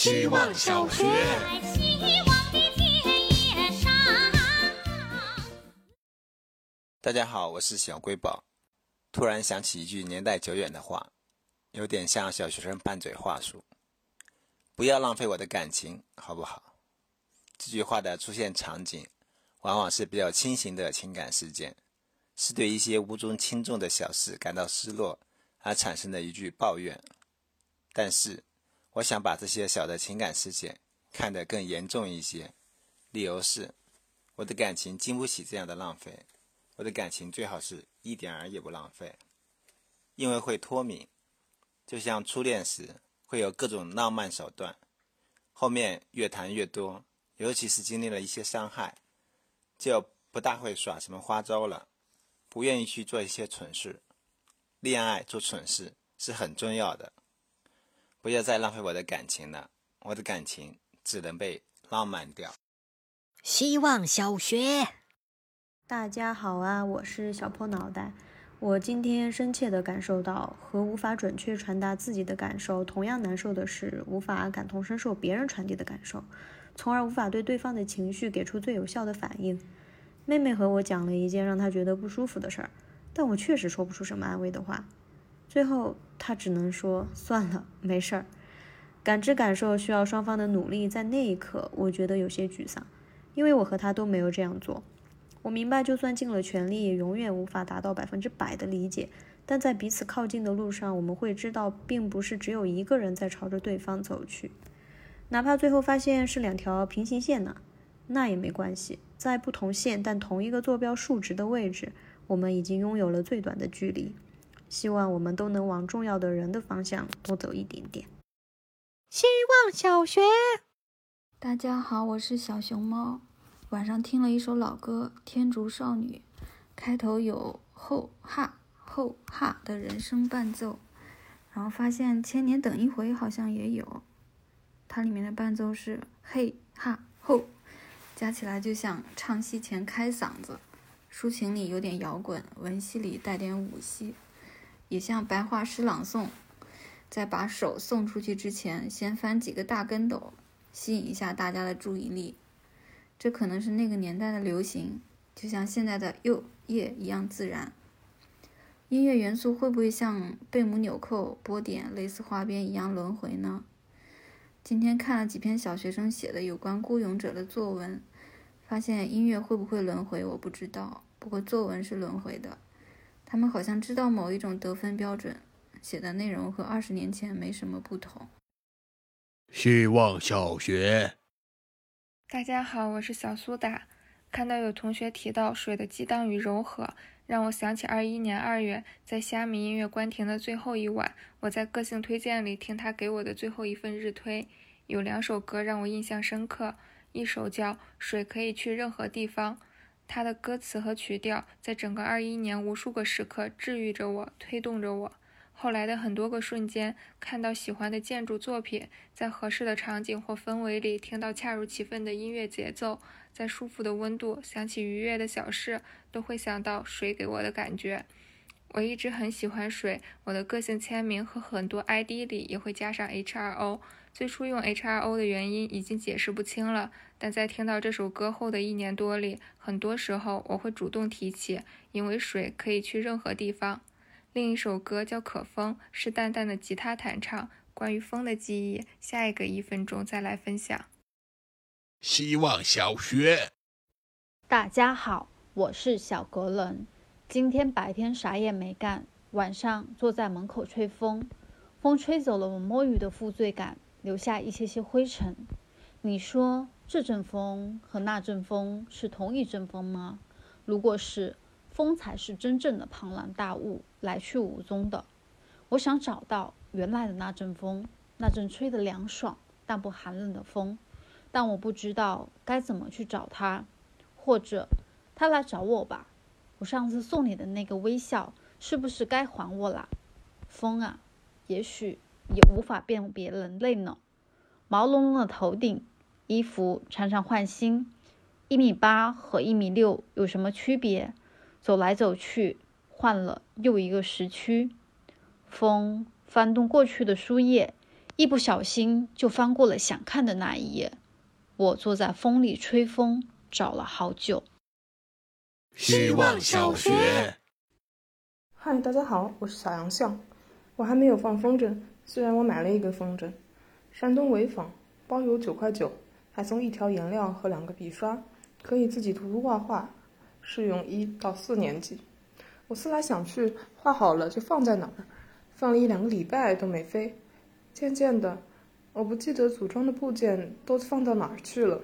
希望小学。大家好，我是小瑰宝。突然想起一句年代久远的话，有点像小学生拌嘴话术：“不要浪费我的感情，好不好？”这句话的出现场景，往往是比较轻型的情感事件，是对一些无足轻重的小事感到失落而产生的一句抱怨。但是，我想把这些小的情感事件看得更严重一些，理由是，我的感情经不起这样的浪费。我的感情最好是一点儿也不浪费，因为会脱敏，就像初恋时会有各种浪漫手段，后面越谈越多，尤其是经历了一些伤害，就不大会耍什么花招了，不愿意去做一些蠢事。恋爱做蠢事是很重要的，不要再浪费我的感情了，我的感情只能被浪漫掉。希望小学。大家好啊，我是小破脑袋。我今天深切地感受到，和无法准确传达自己的感受同样难受的是，无法感同身受别人传递的感受，从而无法对对方的情绪给出最有效的反应。妹妹和我讲了一件让她觉得不舒服的事儿，但我确实说不出什么安慰的话。最后，他只能说：“算了，没事儿。”感知感受需要双方的努力，在那一刻，我觉得有些沮丧，因为我和他都没有这样做。我明白，就算尽了全力，也永远无法达到百分之百的理解。但在彼此靠近的路上，我们会知道，并不是只有一个人在朝着对方走去。哪怕最后发现是两条平行线呢，那也没关系。在不同线但同一个坐标数值的位置，我们已经拥有了最短的距离。希望我们都能往重要的人的方向多走一点点。希望小学，大家好，我是小熊猫。晚上听了一首老歌《天竺少女》，开头有后哈后哈的人声伴奏，然后发现《千年等一回》好像也有，它里面的伴奏是嘿哈后，加起来就像唱戏前开嗓子，抒情里有点摇滚，文戏里带点武戏，也像白话诗朗诵，在把手送出去之前，先翻几个大跟斗，吸引一下大家的注意力。这可能是那个年代的流行，就像现在的又夜一样自然。音乐元素会不会像贝母纽扣、波点、蕾丝花边一样轮回呢？今天看了几篇小学生写的有关孤勇者的作文，发现音乐会不会轮回我不知道，不过作文是轮回的。他们好像知道某一种得分标准，写的内容和二十年前没什么不同。希望小学。大家好，我是小苏打。看到有同学提到水的激荡与柔和，让我想起二一年二月在虾米音乐关停的最后一晚，我在个性推荐里听他给我的最后一份日推，有两首歌让我印象深刻，一首叫《水可以去任何地方》，他的歌词和曲调在整个二一年无数个时刻治愈着我，推动着我。后来的很多个瞬间，看到喜欢的建筑作品，在合适的场景或氛围里听到恰如其分的音乐节奏，在舒服的温度想起愉悦的小事，都会想到水给我的感觉。我一直很喜欢水，我的个性签名和很多 ID 里也会加上 HRO。最初用 HRO 的原因已经解释不清了，但在听到这首歌后的一年多里，很多时候我会主动提起，因为水可以去任何地方。另一首歌叫《可风》，是淡淡的吉他弹唱。关于风的记忆，下一个一分钟再来分享。希望小学，大家好，我是小格伦。今天白天啥也没干，晚上坐在门口吹风，风吹走了我摸鱼的负罪感，留下一些些灰尘。你说这阵风和那阵风是同一阵风吗？如果是。风才是真正的庞然大物，来去无踪的。我想找到原来的那阵风，那阵吹得凉爽但不寒冷的风，但我不知道该怎么去找它，或者它来找我吧。我上次送你的那个微笑，是不是该还我了？风啊，也许也无法辨别人类呢。毛茸茸的头顶，衣服常常换新。一米八和一米六有什么区别？走来走去，换了又一个时区。风翻动过去的书页，一不小心就翻过了想看的那一页。我坐在风里吹风，找了好久。希望小学。嗨，大家好，我是小杨笑。我还没有放风筝，虽然我买了一个风筝。山东潍坊，包邮九块九，还送一条颜料和两个笔刷，可以自己涂涂画画。适用一到四年级。我思来想去，画好了就放在哪儿，放了一两个礼拜都没飞。渐渐的。我不记得组装的部件都放到哪儿去了。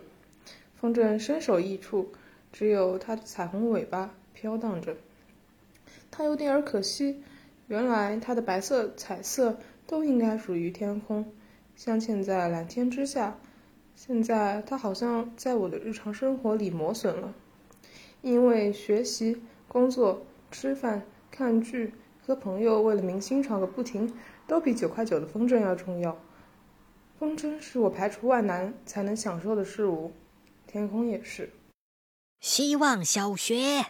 风筝身首异处，只有它的彩虹尾巴飘荡着。它有点儿可惜，原来它的白色、彩色都应该属于天空，镶嵌在蓝天之下。现在它好像在我的日常生活里磨损了，因为学习、工作、吃饭、看剧和朋友为了明星吵个不停，都比九块九的风筝要重要。风筝是我排除万难才能享受的事物，天空也是。希望小学，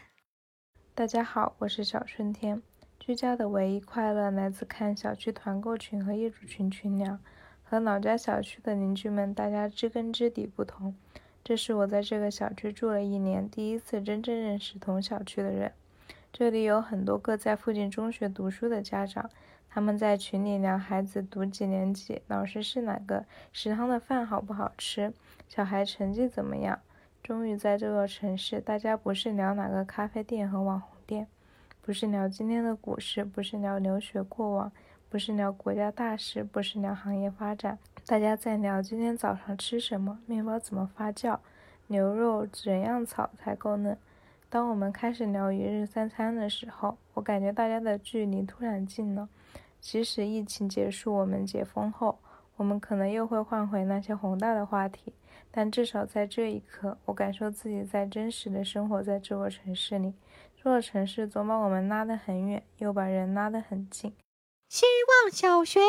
大家好，我是小春天。居家的唯一快乐来自看小区团购群和业主群群聊。和老家小区的邻居们，大家知根知底不同。这是我在这个小区住了一年，第一次真正认识同小区的人。这里有很多个在附近中学读书的家长。他们在群里聊孩子读几年级，老师是哪个，食堂的饭好不好吃，小孩成绩怎么样。终于在这座城市，大家不是聊哪个咖啡店和网红店，不是聊今天的股市，不是聊留学过往，不是聊国家大事，不是聊行业发展，大家在聊今天早上吃什么，面包怎么发酵，牛肉怎样炒才够嫩。当我们开始聊一日三餐的时候，我感觉大家的距离突然近了。即使疫情结束，我们解封后，我们可能又会换回那些宏大的话题，但至少在这一刻，我感受自己在真实的生活在这座城市里。这座城市总把我们拉得很远，又把人拉得很近。希望小学，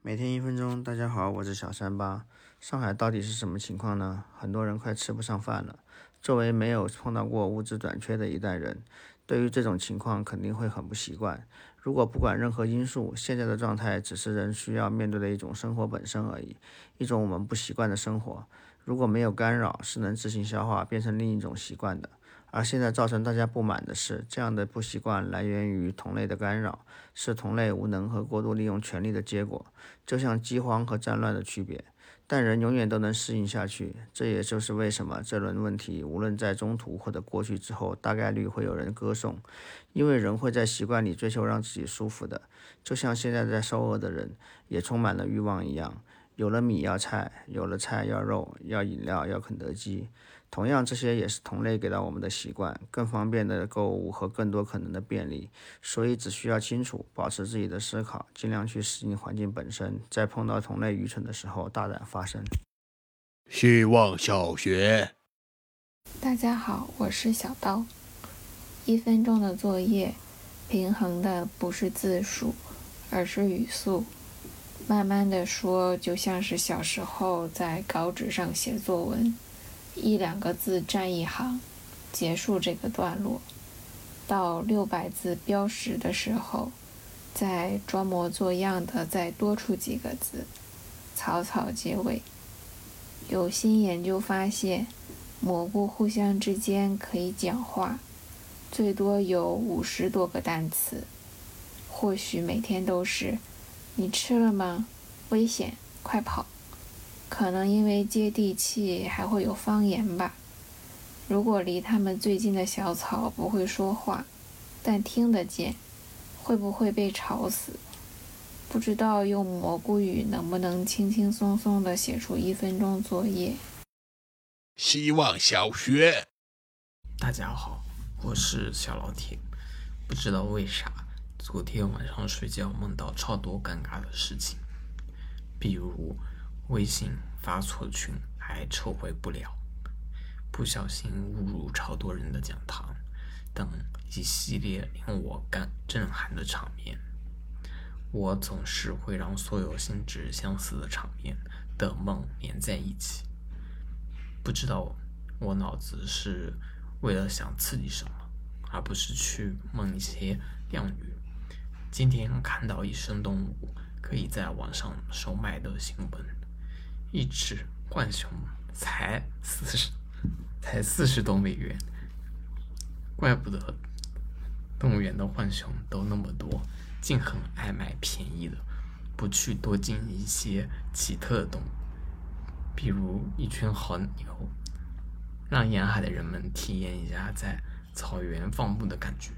每天一分钟。大家好，我是小三八。上海到底是什么情况呢？很多人快吃不上饭了。作为没有碰到过物资短缺的一代人，对于这种情况肯定会很不习惯。如果不管任何因素，现在的状态只是人需要面对的一种生活本身而已，一种我们不习惯的生活。如果没有干扰，是能自行消化，变成另一种习惯的。而现在造成大家不满的是，这样的不习惯来源于同类的干扰，是同类无能和过度利用权力的结果，就像饥荒和战乱的区别。但人永远都能适应下去，这也就是为什么这轮问题无论在中途或者过去之后，大概率会有人歌颂，因为人会在习惯里追求让自己舒服的，就像现在在受饿的人也充满了欲望一样，有了米要菜，有了菜要肉，要饮料要肯德基。同样，这些也是同类给到我们的习惯，更方便的购物和更多可能的便利。所以，只需要清楚，保持自己的思考，尽量去适应环境本身，在碰到同类愚蠢的时候，大胆发声。希望小学，大家好，我是小刀。一分钟的作业，平衡的不是字数，而是语速。慢慢的说，就像是小时候在稿纸上写作文。一两个字占一行，结束这个段落。到六百字标识的时候，再装模作样的再多出几个字，草草结尾。有新研究发现，蘑菇互相之间可以讲话，最多有五十多个单词。或许每天都是，你吃了吗？危险，快跑！可能因为接地气，还会有方言吧。如果离他们最近的小草不会说话，但听得见，会不会被吵死？不知道用蘑菇语能不能轻轻松松地写出一分钟作业。希望小学，大家好，我是小老铁。不知道为啥，昨天晚上睡觉梦到超多尴尬的事情，比如。微信发错群还撤回不了，不小心误入超多人的讲堂，等一系列令我感震撼的场面。我总是会让所有性质相似的场面的梦连在一起，不知道我脑子是为了想刺激什么，而不是去梦一些靓女。今天看到一生动物可以在网上售卖的新闻，一只浣熊才四十，才四十多美元，怪不得动物园的浣熊都那么多，竟很爱买便宜的，不去多进一些奇特的动物，比如一群好牛，让沿海的人们体验一下在草原放牧的感觉。